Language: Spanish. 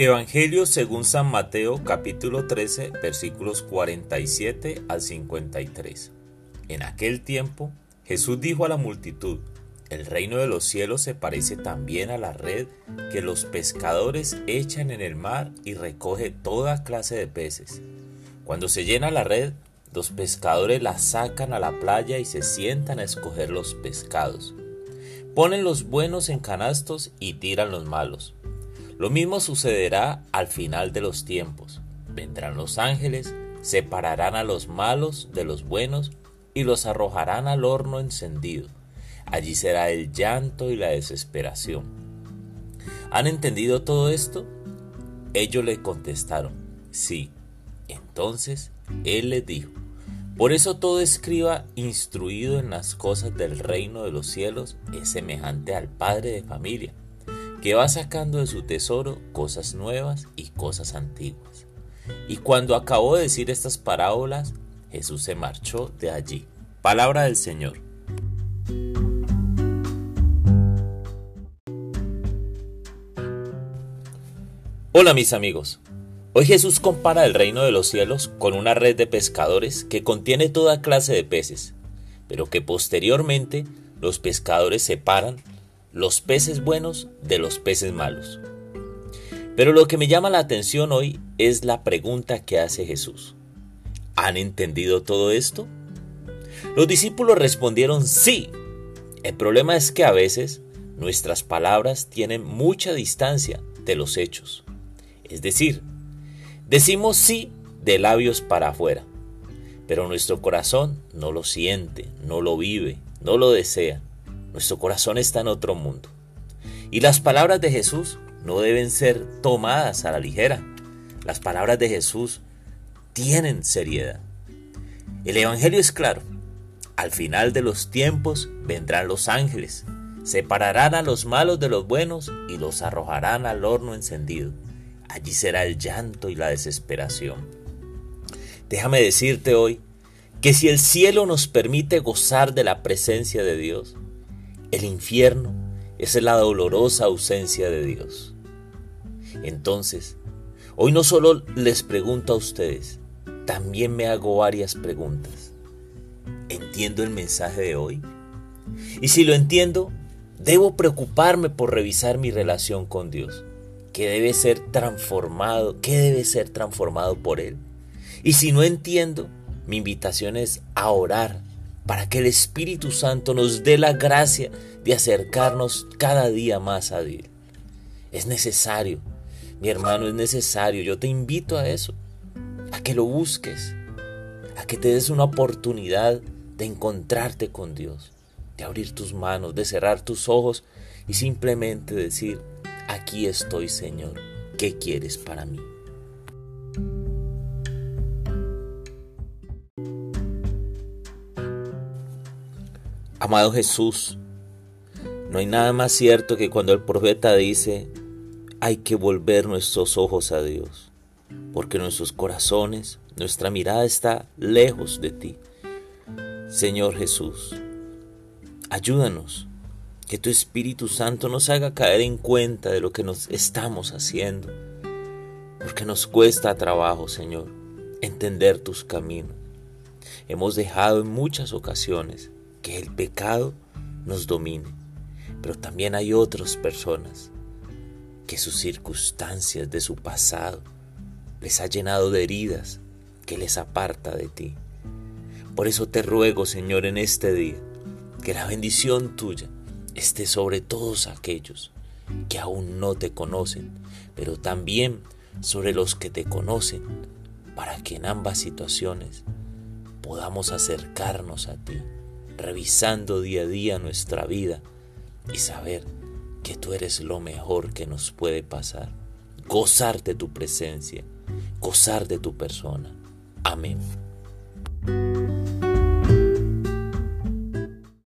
Evangelio según San Mateo capítulo 13 versículos 47 al 53. En aquel tiempo Jesús dijo a la multitud, el reino de los cielos se parece también a la red que los pescadores echan en el mar y recoge toda clase de peces. Cuando se llena la red, los pescadores la sacan a la playa y se sientan a escoger los pescados. Ponen los buenos en canastos y tiran los malos. Lo mismo sucederá al final de los tiempos. Vendrán los ángeles, separarán a los malos de los buenos y los arrojarán al horno encendido. Allí será el llanto y la desesperación. ¿Han entendido todo esto? Ellos le contestaron, sí. Entonces él les dijo, por eso todo escriba instruido en las cosas del reino de los cielos es semejante al padre de familia que va sacando de su tesoro cosas nuevas y cosas antiguas. Y cuando acabó de decir estas parábolas, Jesús se marchó de allí. Palabra del Señor. Hola mis amigos. Hoy Jesús compara el reino de los cielos con una red de pescadores que contiene toda clase de peces, pero que posteriormente los pescadores separan los peces buenos de los peces malos. Pero lo que me llama la atención hoy es la pregunta que hace Jesús. ¿Han entendido todo esto? Los discípulos respondieron sí. El problema es que a veces nuestras palabras tienen mucha distancia de los hechos. Es decir, decimos sí de labios para afuera, pero nuestro corazón no lo siente, no lo vive, no lo desea. Nuestro corazón está en otro mundo. Y las palabras de Jesús no deben ser tomadas a la ligera. Las palabras de Jesús tienen seriedad. El Evangelio es claro. Al final de los tiempos vendrán los ángeles, separarán a los malos de los buenos y los arrojarán al horno encendido. Allí será el llanto y la desesperación. Déjame decirte hoy que si el cielo nos permite gozar de la presencia de Dios, el infierno es la dolorosa ausencia de Dios. Entonces, hoy no solo les pregunto a ustedes, también me hago varias preguntas. ¿Entiendo el mensaje de hoy? Y si lo entiendo, debo preocuparme por revisar mi relación con Dios, que debe ser transformado, que debe ser transformado por Él. Y si no entiendo, mi invitación es a orar para que el Espíritu Santo nos dé la gracia de acercarnos cada día más a Él. Es necesario, mi hermano, es necesario. Yo te invito a eso, a que lo busques, a que te des una oportunidad de encontrarte con Dios, de abrir tus manos, de cerrar tus ojos y simplemente decir, aquí estoy Señor, ¿qué quieres para mí? Amado Jesús, no hay nada más cierto que cuando el profeta dice, hay que volver nuestros ojos a Dios, porque nuestros corazones, nuestra mirada está lejos de ti. Señor Jesús, ayúdanos, que tu Espíritu Santo nos haga caer en cuenta de lo que nos estamos haciendo, porque nos cuesta trabajo, Señor, entender tus caminos. Hemos dejado en muchas ocasiones que el pecado nos domine. Pero también hay otras personas que sus circunstancias de su pasado les ha llenado de heridas que les aparta de ti. Por eso te ruego, Señor, en este día, que la bendición tuya esté sobre todos aquellos que aún no te conocen, pero también sobre los que te conocen, para que en ambas situaciones podamos acercarnos a ti revisando día a día nuestra vida y saber que tú eres lo mejor que nos puede pasar. Gozar de tu presencia, gozar de tu persona. Amén.